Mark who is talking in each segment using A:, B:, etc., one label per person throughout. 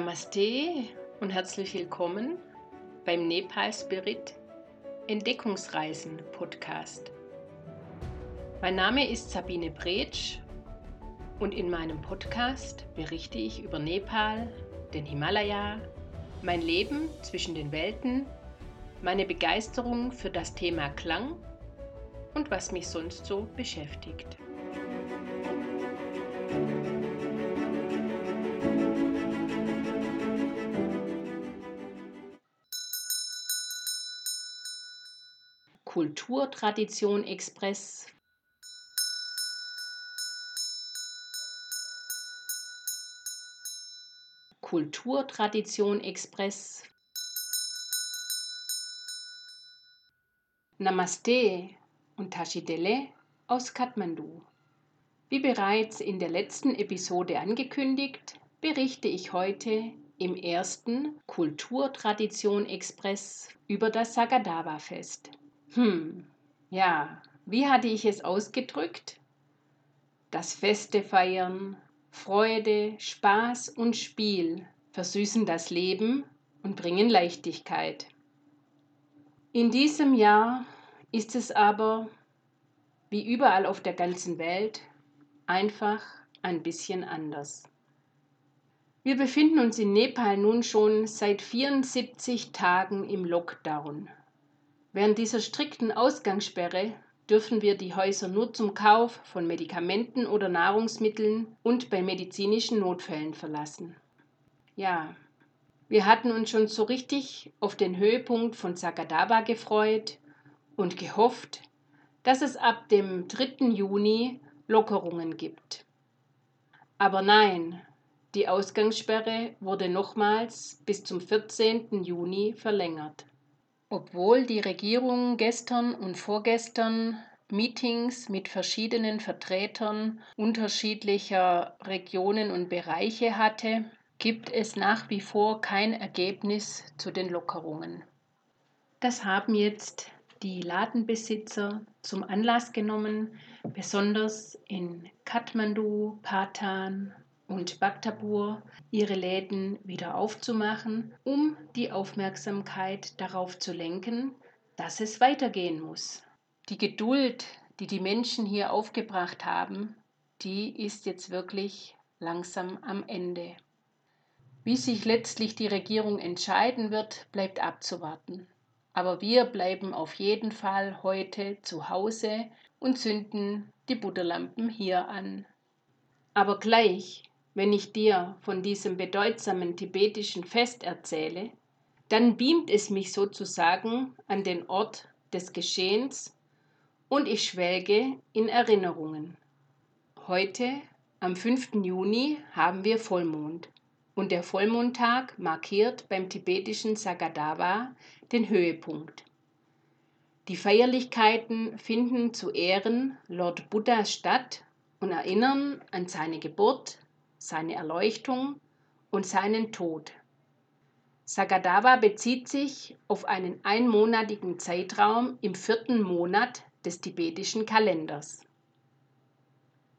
A: Namaste und herzlich willkommen beim Nepal Spirit Entdeckungsreisen Podcast. Mein Name ist Sabine Bretsch und in meinem Podcast berichte ich über Nepal, den Himalaya, mein Leben zwischen den Welten, meine Begeisterung für das Thema Klang und was mich sonst so beschäftigt. Kulturtradition Express. Kulturtradition Express. Namaste und Tashidele aus Kathmandu. Wie bereits in der letzten Episode angekündigt, berichte ich heute im ersten Kulturtradition Express über das Sagadava-Fest. Hm, ja, wie hatte ich es ausgedrückt? Das Feste feiern, Freude, Spaß und Spiel versüßen das Leben und bringen Leichtigkeit. In diesem Jahr ist es aber, wie überall auf der ganzen Welt, einfach ein bisschen anders. Wir befinden uns in Nepal nun schon seit 74 Tagen im Lockdown. Während dieser strikten Ausgangssperre dürfen wir die Häuser nur zum Kauf von Medikamenten oder Nahrungsmitteln und bei medizinischen Notfällen verlassen. Ja, wir hatten uns schon so richtig auf den Höhepunkt von Sagadaba gefreut und gehofft, dass es ab dem 3. Juni Lockerungen gibt. Aber nein, die Ausgangssperre wurde nochmals bis zum 14. Juni verlängert. Obwohl die Regierung gestern und vorgestern Meetings mit verschiedenen Vertretern unterschiedlicher Regionen und Bereiche hatte, gibt es nach wie vor kein Ergebnis zu den Lockerungen. Das haben jetzt die Ladenbesitzer zum Anlass genommen, besonders in Kathmandu, Patan und Bhaktapur ihre Läden wieder aufzumachen, um die Aufmerksamkeit darauf zu lenken, dass es weitergehen muss. Die Geduld, die die Menschen hier aufgebracht haben, die ist jetzt wirklich langsam am Ende. Wie sich letztlich die Regierung entscheiden wird, bleibt abzuwarten. Aber wir bleiben auf jeden Fall heute zu Hause und zünden die Butterlampen hier an. Aber gleich, wenn ich dir von diesem bedeutsamen tibetischen Fest erzähle, dann beamt es mich sozusagen an den Ort des Geschehens und ich schwelge in Erinnerungen. Heute, am 5. Juni, haben wir Vollmond und der Vollmondtag markiert beim tibetischen Sagadava den Höhepunkt. Die Feierlichkeiten finden zu Ehren Lord Buddhas statt und erinnern an seine Geburt, seine Erleuchtung und seinen Tod. Sagadava bezieht sich auf einen einmonatigen Zeitraum im vierten Monat des tibetischen Kalenders.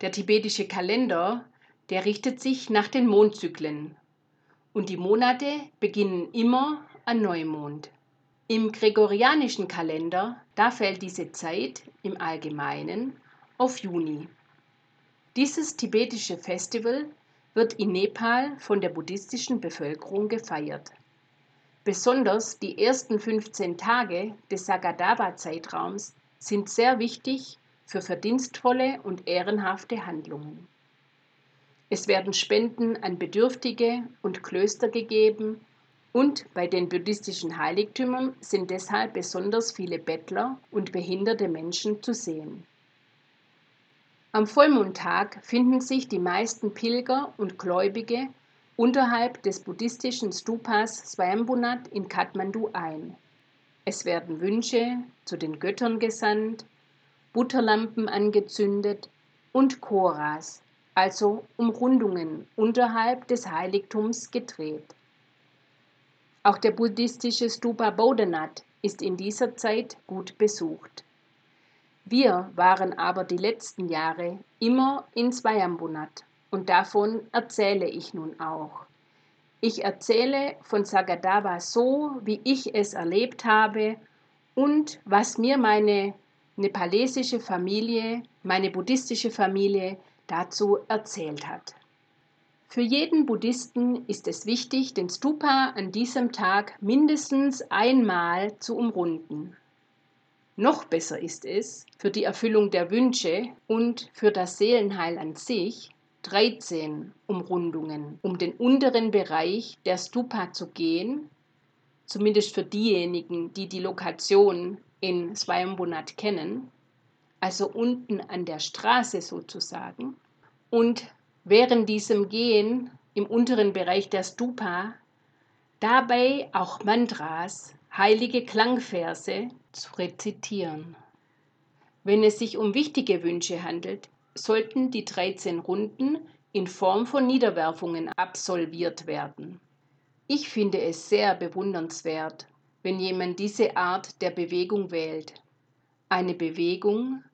A: Der tibetische Kalender, der richtet sich nach den Mondzyklen und die Monate beginnen immer an Neumond. Im gregorianischen Kalender, da fällt diese Zeit im Allgemeinen auf Juni. Dieses tibetische Festival wird in Nepal von der buddhistischen Bevölkerung gefeiert. Besonders die ersten 15 Tage des Sagadaba-Zeitraums sind sehr wichtig für verdienstvolle und ehrenhafte Handlungen. Es werden Spenden an Bedürftige und Klöster gegeben und bei den buddhistischen Heiligtümern sind deshalb besonders viele Bettler und behinderte Menschen zu sehen. Am Vollmondtag finden sich die meisten Pilger und Gläubige unterhalb des buddhistischen Stupas Swayambunat in Kathmandu ein. Es werden Wünsche zu den Göttern gesandt, Butterlampen angezündet und Choras, also Umrundungen unterhalb des Heiligtums gedreht. Auch der buddhistische Stupa Bodhanath ist in dieser Zeit gut besucht. Wir waren aber die letzten Jahre immer in Swayambunat und davon erzähle ich nun auch. Ich erzähle von Sagadawa so, wie ich es erlebt habe und was mir meine nepalesische Familie, meine buddhistische Familie dazu erzählt hat. Für jeden Buddhisten ist es wichtig, den Stupa an diesem Tag mindestens einmal zu umrunden. Noch besser ist es, für die Erfüllung der Wünsche und für das Seelenheil an sich 13 Umrundungen um den unteren Bereich der Stupa zu gehen, zumindest für diejenigen, die die Lokation in Swayambunat kennen, also unten an der Straße sozusagen, und während diesem Gehen im unteren Bereich der Stupa dabei auch Mantras, heilige Klangverse zu rezitieren. Wenn es sich um wichtige Wünsche handelt, sollten die 13 Runden in Form von Niederwerfungen absolviert werden. Ich finde es sehr bewundernswert, wenn jemand diese Art der Bewegung wählt. Eine Bewegung,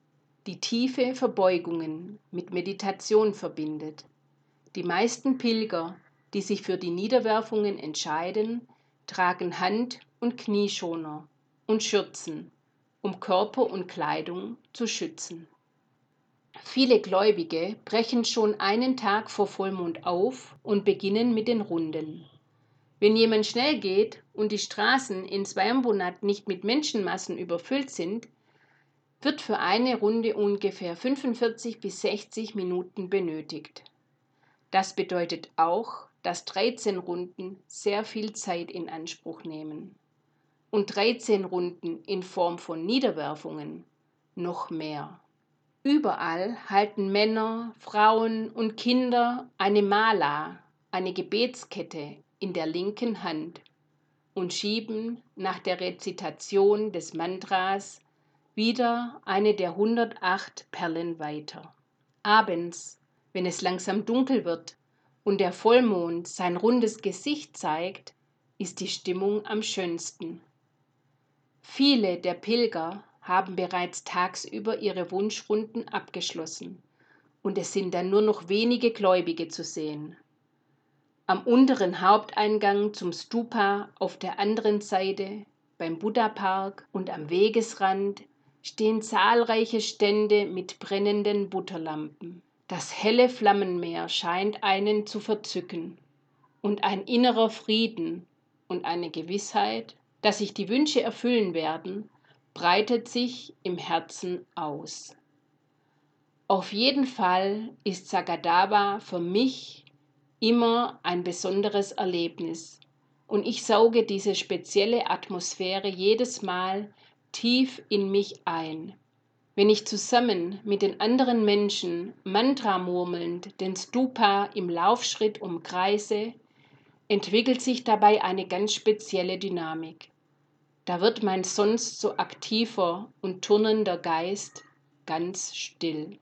A: die tiefe Verbeugungen mit Meditation verbindet. Die meisten Pilger, die sich für die Niederwerfungen entscheiden, tragen Hand- und Knieschoner und Schürzen, um Körper und Kleidung zu schützen. Viele Gläubige brechen schon einen Tag vor Vollmond auf und beginnen mit den Runden. Wenn jemand schnell geht und die Straßen in Swayambunat nicht mit Menschenmassen überfüllt sind, wird für eine Runde ungefähr 45 bis 60 Minuten benötigt. Das bedeutet auch, dass 13 Runden sehr viel Zeit in Anspruch nehmen. Und 13 Runden in Form von Niederwerfungen noch mehr. Überall halten Männer, Frauen und Kinder eine Mala, eine Gebetskette in der linken Hand und schieben nach der Rezitation des Mantras wieder eine der 108 Perlen weiter. Abends, wenn es langsam dunkel wird und der Vollmond sein rundes Gesicht zeigt, ist die Stimmung am schönsten. Viele der Pilger haben bereits tagsüber ihre Wunschrunden abgeschlossen und es sind dann nur noch wenige Gläubige zu sehen. Am unteren Haupteingang zum Stupa auf der anderen Seite, beim Buddha-Park und am Wegesrand stehen zahlreiche Stände mit brennenden Butterlampen. Das helle Flammenmeer scheint einen zu verzücken und ein innerer Frieden und eine Gewissheit, dass sich die Wünsche erfüllen werden, breitet sich im Herzen aus. Auf jeden Fall ist Sagadawa für mich immer ein besonderes Erlebnis und ich sauge diese spezielle Atmosphäre jedes Mal tief in mich ein. Wenn ich zusammen mit den anderen Menschen Mantra murmelnd den Stupa im Laufschritt umkreise, entwickelt sich dabei eine ganz spezielle Dynamik. Da wird mein sonst so aktiver und turnender Geist ganz still.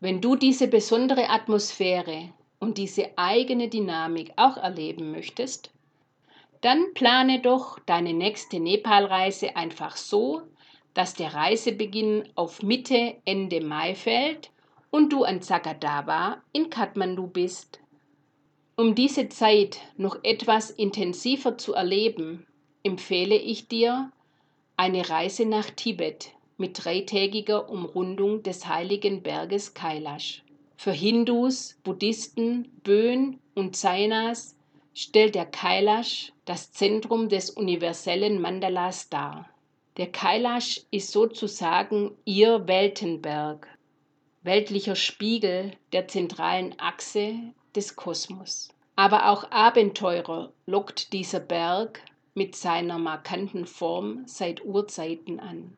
A: Wenn du diese besondere Atmosphäre und diese eigene Dynamik auch erleben möchtest, dann plane doch deine nächste Nepalreise einfach so, dass der Reisebeginn auf Mitte, Ende Mai fällt und du an Zakadawa in Kathmandu bist. Um diese Zeit noch etwas intensiver zu erleben, empfehle ich dir eine Reise nach Tibet mit dreitägiger Umrundung des heiligen Berges Kailash. Für Hindus, Buddhisten, Böen und Jainas stellt der Kailash das Zentrum des universellen Mandalas dar. Der Kailash ist sozusagen ihr Weltenberg, weltlicher Spiegel der zentralen Achse des Kosmos. Aber auch Abenteurer lockt dieser Berg mit seiner markanten Form seit Urzeiten an.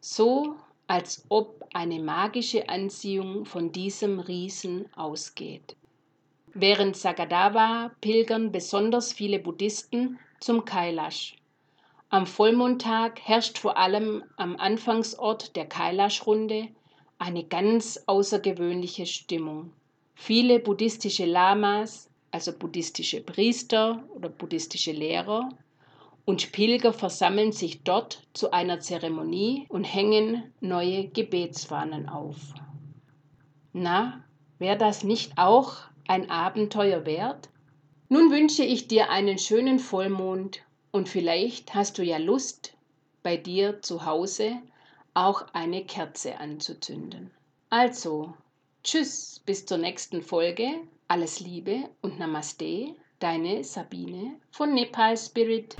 A: So als ob eine magische Anziehung von diesem Riesen ausgeht. Während Sagadawa pilgern besonders viele Buddhisten zum Kailash. Am Vollmondtag herrscht vor allem am Anfangsort der Kailash-Runde eine ganz außergewöhnliche Stimmung. Viele buddhistische Lamas, also buddhistische Priester oder buddhistische Lehrer, und Pilger versammeln sich dort zu einer Zeremonie und hängen neue Gebetsfahnen auf. Na, wäre das nicht auch ein Abenteuer wert? Nun wünsche ich dir einen schönen Vollmond und vielleicht hast du ja Lust, bei dir zu Hause auch eine Kerze anzuzünden. Also, tschüss, bis zur nächsten Folge. Alles Liebe und Namaste, deine Sabine von Nepal Spirit.